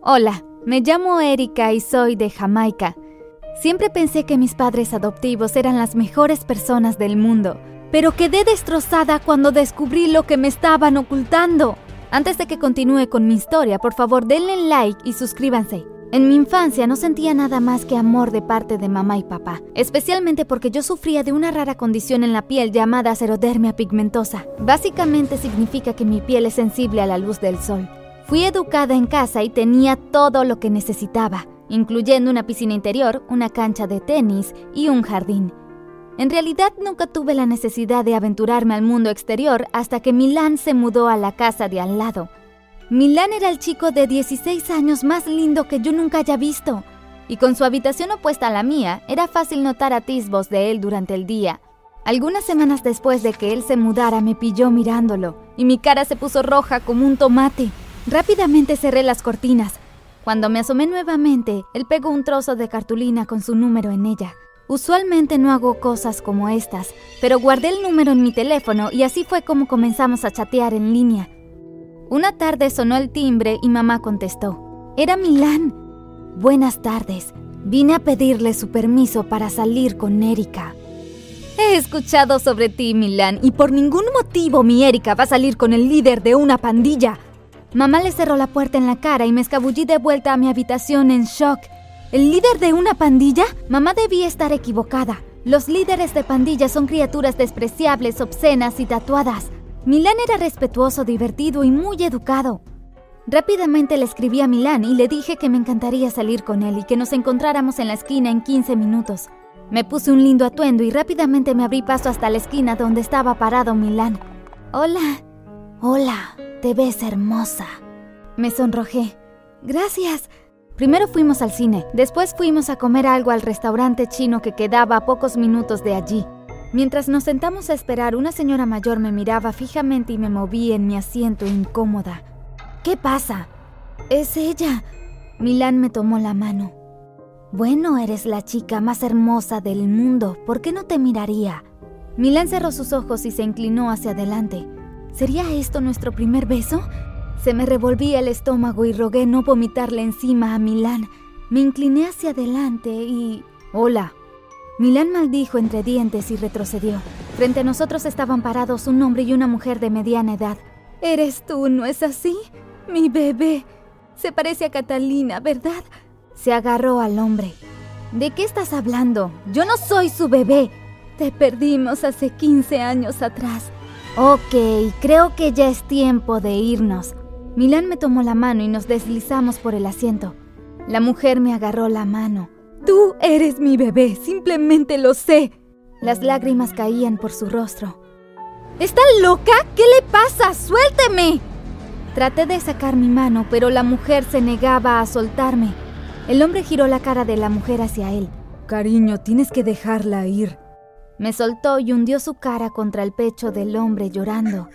Hola, me llamo Erika y soy de Jamaica. Siempre pensé que mis padres adoptivos eran las mejores personas del mundo, pero quedé destrozada cuando descubrí lo que me estaban ocultando. Antes de que continúe con mi historia, por favor denle like y suscríbanse. En mi infancia no sentía nada más que amor de parte de mamá y papá, especialmente porque yo sufría de una rara condición en la piel llamada cerodermia pigmentosa. Básicamente significa que mi piel es sensible a la luz del sol. Fui educada en casa y tenía todo lo que necesitaba, incluyendo una piscina interior, una cancha de tenis y un jardín. En realidad nunca tuve la necesidad de aventurarme al mundo exterior hasta que Milán se mudó a la casa de al lado, Milán era el chico de 16 años más lindo que yo nunca haya visto, y con su habitación opuesta a la mía, era fácil notar atisbos de él durante el día. Algunas semanas después de que él se mudara, me pilló mirándolo, y mi cara se puso roja como un tomate. Rápidamente cerré las cortinas. Cuando me asomé nuevamente, él pegó un trozo de cartulina con su número en ella. Usualmente no hago cosas como estas, pero guardé el número en mi teléfono y así fue como comenzamos a chatear en línea. Una tarde sonó el timbre y mamá contestó. Era Milán. Buenas tardes. Vine a pedirle su permiso para salir con Erika. He escuchado sobre ti, Milán, y por ningún motivo mi Erika va a salir con el líder de una pandilla. Mamá le cerró la puerta en la cara y me escabullí de vuelta a mi habitación en shock. ¿El líder de una pandilla? Mamá debía estar equivocada. Los líderes de pandillas son criaturas despreciables, obscenas y tatuadas. Milán era respetuoso, divertido y muy educado. Rápidamente le escribí a Milán y le dije que me encantaría salir con él y que nos encontráramos en la esquina en 15 minutos. Me puse un lindo atuendo y rápidamente me abrí paso hasta la esquina donde estaba parado Milán. Hola. Hola, te ves hermosa. Me sonrojé. Gracias. Primero fuimos al cine, después fuimos a comer algo al restaurante chino que quedaba a pocos minutos de allí. Mientras nos sentamos a esperar, una señora mayor me miraba fijamente y me moví en mi asiento incómoda. ¿Qué pasa? Es ella. Milán me tomó la mano. Bueno, eres la chica más hermosa del mundo. ¿Por qué no te miraría? Milán cerró sus ojos y se inclinó hacia adelante. ¿Sería esto nuestro primer beso? Se me revolvía el estómago y rogué no vomitarle encima a Milán. Me incliné hacia adelante y... Hola, Milán maldijo entre dientes y retrocedió. Frente a nosotros estaban parados un hombre y una mujer de mediana edad. Eres tú, ¿no es así? Mi bebé. Se parece a Catalina, ¿verdad? Se agarró al hombre. ¿De qué estás hablando? Yo no soy su bebé. Te perdimos hace 15 años atrás. Ok, creo que ya es tiempo de irnos. Milán me tomó la mano y nos deslizamos por el asiento. La mujer me agarró la mano. Tú eres mi bebé, simplemente lo sé. Las lágrimas caían por su rostro. ¿Está loca? ¿Qué le pasa? ¡Suélteme! Traté de sacar mi mano, pero la mujer se negaba a soltarme. El hombre giró la cara de la mujer hacia él. Cariño, tienes que dejarla ir. Me soltó y hundió su cara contra el pecho del hombre llorando.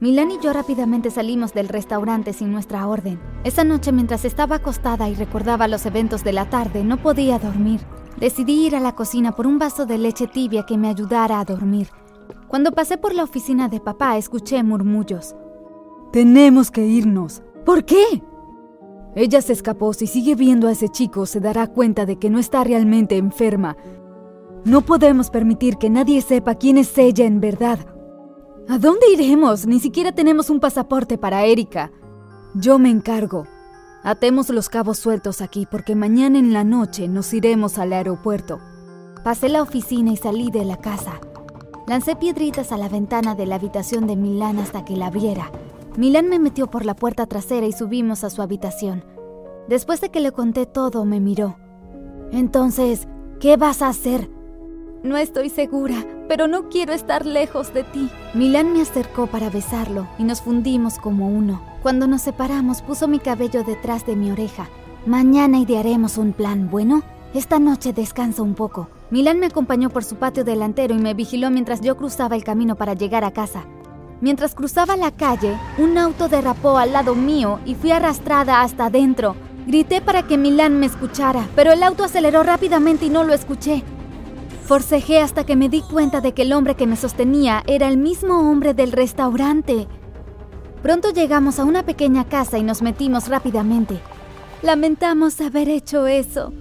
Milán y yo rápidamente salimos del restaurante sin nuestra orden. Esa noche mientras estaba acostada y recordaba los eventos de la tarde, no podía dormir. Decidí ir a la cocina por un vaso de leche tibia que me ayudara a dormir. Cuando pasé por la oficina de papá, escuché murmullos. Tenemos que irnos. ¿Por qué? Ella se escapó. Si sigue viendo a ese chico, se dará cuenta de que no está realmente enferma. No podemos permitir que nadie sepa quién es ella en verdad. ¿A dónde iremos? Ni siquiera tenemos un pasaporte para Erika. Yo me encargo. Atemos los cabos sueltos aquí porque mañana en la noche nos iremos al aeropuerto. Pasé la oficina y salí de la casa. Lancé piedritas a la ventana de la habitación de Milán hasta que la abriera. Milán me metió por la puerta trasera y subimos a su habitación. Después de que le conté todo, me miró. Entonces, ¿qué vas a hacer? No estoy segura, pero no quiero estar lejos de ti. Milán me acercó para besarlo y nos fundimos como uno. Cuando nos separamos puso mi cabello detrás de mi oreja. Mañana idearemos un plan, ¿bueno? Esta noche descansa un poco. Milán me acompañó por su patio delantero y me vigiló mientras yo cruzaba el camino para llegar a casa. Mientras cruzaba la calle, un auto derrapó al lado mío y fui arrastrada hasta adentro. Grité para que Milán me escuchara, pero el auto aceleró rápidamente y no lo escuché. Forcejé hasta que me di cuenta de que el hombre que me sostenía era el mismo hombre del restaurante. Pronto llegamos a una pequeña casa y nos metimos rápidamente. Lamentamos haber hecho eso,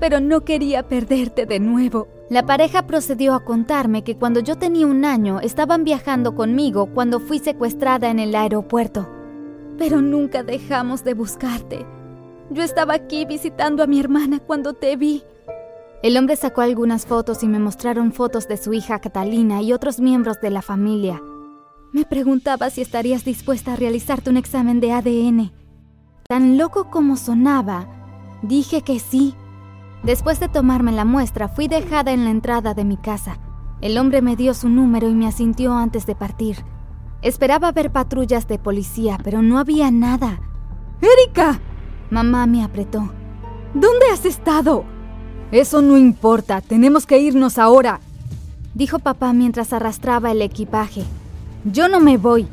pero no quería perderte de nuevo. La pareja procedió a contarme que cuando yo tenía un año estaban viajando conmigo cuando fui secuestrada en el aeropuerto. Pero nunca dejamos de buscarte. Yo estaba aquí visitando a mi hermana cuando te vi. El hombre sacó algunas fotos y me mostraron fotos de su hija Catalina y otros miembros de la familia. Me preguntaba si estarías dispuesta a realizarte un examen de ADN. Tan loco como sonaba, dije que sí. Después de tomarme la muestra, fui dejada en la entrada de mi casa. El hombre me dio su número y me asintió antes de partir. Esperaba ver patrullas de policía, pero no había nada. ¡Erika! Mamá me apretó. ¿Dónde has estado? Eso no importa, tenemos que irnos ahora, dijo papá mientras arrastraba el equipaje. Yo no me voy.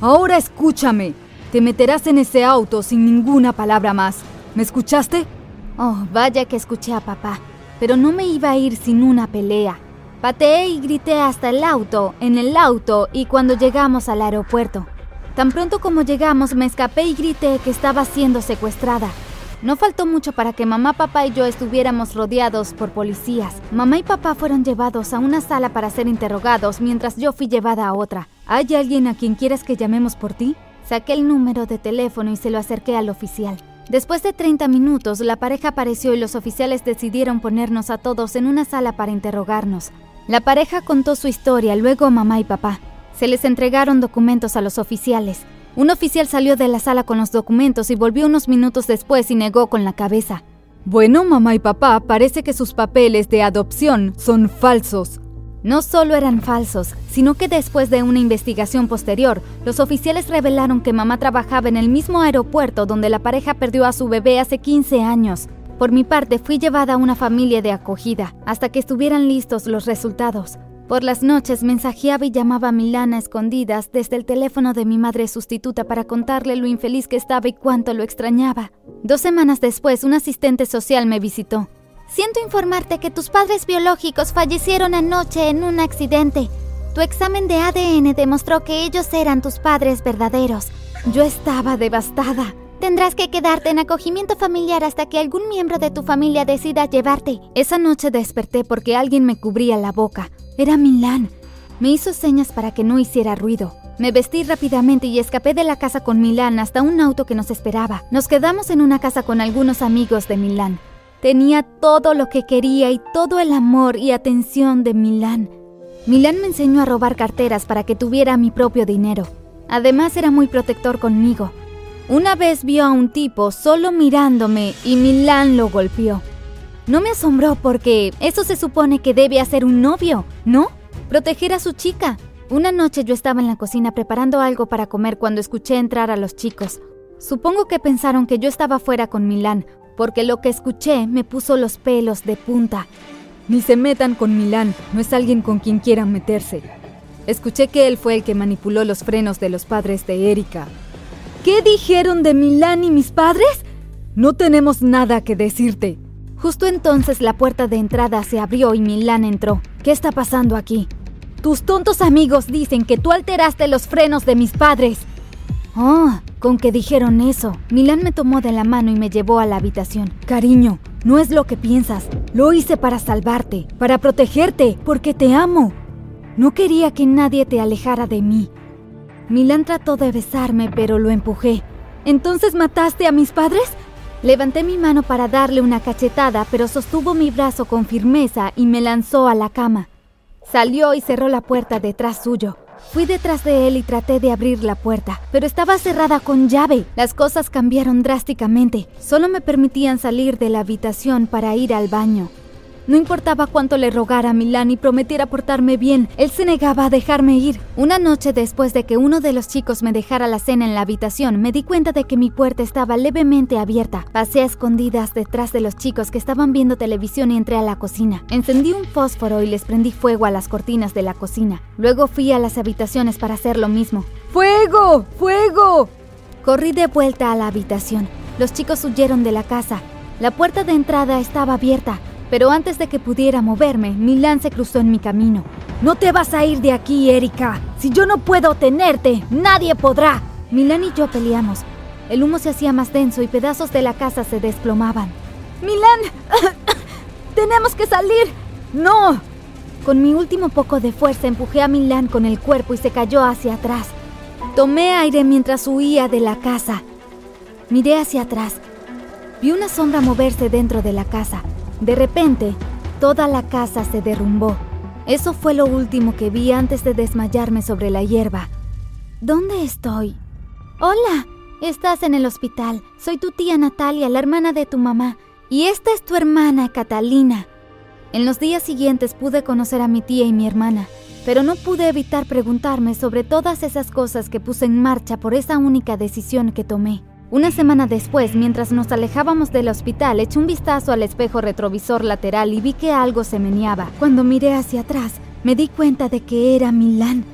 Ahora escúchame. Te meterás en ese auto sin ninguna palabra más. ¿Me escuchaste? Oh, vaya que escuché a papá. Pero no me iba a ir sin una pelea. Pateé y grité hasta el auto, en el auto y cuando llegamos al aeropuerto. Tan pronto como llegamos me escapé y grité que estaba siendo secuestrada. No faltó mucho para que mamá, papá y yo estuviéramos rodeados por policías. Mamá y papá fueron llevados a una sala para ser interrogados mientras yo fui llevada a otra. ¿Hay alguien a quien quieras que llamemos por ti? Saqué el número de teléfono y se lo acerqué al oficial. Después de 30 minutos, la pareja apareció y los oficiales decidieron ponernos a todos en una sala para interrogarnos. La pareja contó su historia, luego mamá y papá. Se les entregaron documentos a los oficiales. Un oficial salió de la sala con los documentos y volvió unos minutos después y negó con la cabeza. Bueno, mamá y papá, parece que sus papeles de adopción son falsos. No solo eran falsos, sino que después de una investigación posterior, los oficiales revelaron que mamá trabajaba en el mismo aeropuerto donde la pareja perdió a su bebé hace 15 años. Por mi parte, fui llevada a una familia de acogida hasta que estuvieran listos los resultados. Por las noches mensajeaba y llamaba a Milana a escondidas desde el teléfono de mi madre sustituta para contarle lo infeliz que estaba y cuánto lo extrañaba. Dos semanas después, un asistente social me visitó. Siento informarte que tus padres biológicos fallecieron anoche en un accidente. Tu examen de ADN demostró que ellos eran tus padres verdaderos. Yo estaba devastada. Tendrás que quedarte en acogimiento familiar hasta que algún miembro de tu familia decida llevarte. Esa noche desperté porque alguien me cubría la boca. Era Milán. Me hizo señas para que no hiciera ruido. Me vestí rápidamente y escapé de la casa con Milán hasta un auto que nos esperaba. Nos quedamos en una casa con algunos amigos de Milán. Tenía todo lo que quería y todo el amor y atención de Milán. Milán me enseñó a robar carteras para que tuviera mi propio dinero. Además era muy protector conmigo. Una vez vio a un tipo solo mirándome y Milán lo golpeó. No me asombró porque eso se supone que debe hacer un novio, ¿no? Proteger a su chica. Una noche yo estaba en la cocina preparando algo para comer cuando escuché entrar a los chicos. Supongo que pensaron que yo estaba fuera con Milán, porque lo que escuché me puso los pelos de punta. Ni se metan con Milán, no es alguien con quien quieran meterse. Escuché que él fue el que manipuló los frenos de los padres de Erika. ¿Qué dijeron de Milán y mis padres? No tenemos nada que decirte. Justo entonces la puerta de entrada se abrió y Milán entró. ¿Qué está pasando aquí? Tus tontos amigos dicen que tú alteraste los frenos de mis padres. Oh, con que dijeron eso. Milán me tomó de la mano y me llevó a la habitación. Cariño, no es lo que piensas. Lo hice para salvarte, para protegerte, porque te amo. No quería que nadie te alejara de mí. Milán trató de besarme, pero lo empujé. ¿Entonces mataste a mis padres? Levanté mi mano para darle una cachetada, pero sostuvo mi brazo con firmeza y me lanzó a la cama. Salió y cerró la puerta detrás suyo. Fui detrás de él y traté de abrir la puerta, pero estaba cerrada con llave. Las cosas cambiaron drásticamente. Solo me permitían salir de la habitación para ir al baño. No importaba cuánto le rogara a Milán y prometiera portarme bien, él se negaba a dejarme ir. Una noche después de que uno de los chicos me dejara la cena en la habitación, me di cuenta de que mi puerta estaba levemente abierta. Pasé a escondidas detrás de los chicos que estaban viendo televisión y entré a la cocina. Encendí un fósforo y les prendí fuego a las cortinas de la cocina. Luego fui a las habitaciones para hacer lo mismo. ¡Fuego! ¡Fuego! Corrí de vuelta a la habitación. Los chicos huyeron de la casa. La puerta de entrada estaba abierta. Pero antes de que pudiera moverme, Milán se cruzó en mi camino. No te vas a ir de aquí, Erika. Si yo no puedo tenerte, nadie podrá. Milán y yo peleamos. El humo se hacía más denso y pedazos de la casa se desplomaban. ¡Milán! ¡Tenemos que salir! ¡No! Con mi último poco de fuerza empujé a Milán con el cuerpo y se cayó hacia atrás. Tomé aire mientras huía de la casa. Miré hacia atrás. Vi una sombra moverse dentro de la casa. De repente, toda la casa se derrumbó. Eso fue lo último que vi antes de desmayarme sobre la hierba. ¿Dónde estoy? Hola, estás en el hospital. Soy tu tía Natalia, la hermana de tu mamá. Y esta es tu hermana, Catalina. En los días siguientes pude conocer a mi tía y mi hermana, pero no pude evitar preguntarme sobre todas esas cosas que puse en marcha por esa única decisión que tomé. Una semana después, mientras nos alejábamos del hospital, eché un vistazo al espejo retrovisor lateral y vi que algo se meneaba. Cuando miré hacia atrás, me di cuenta de que era Milán.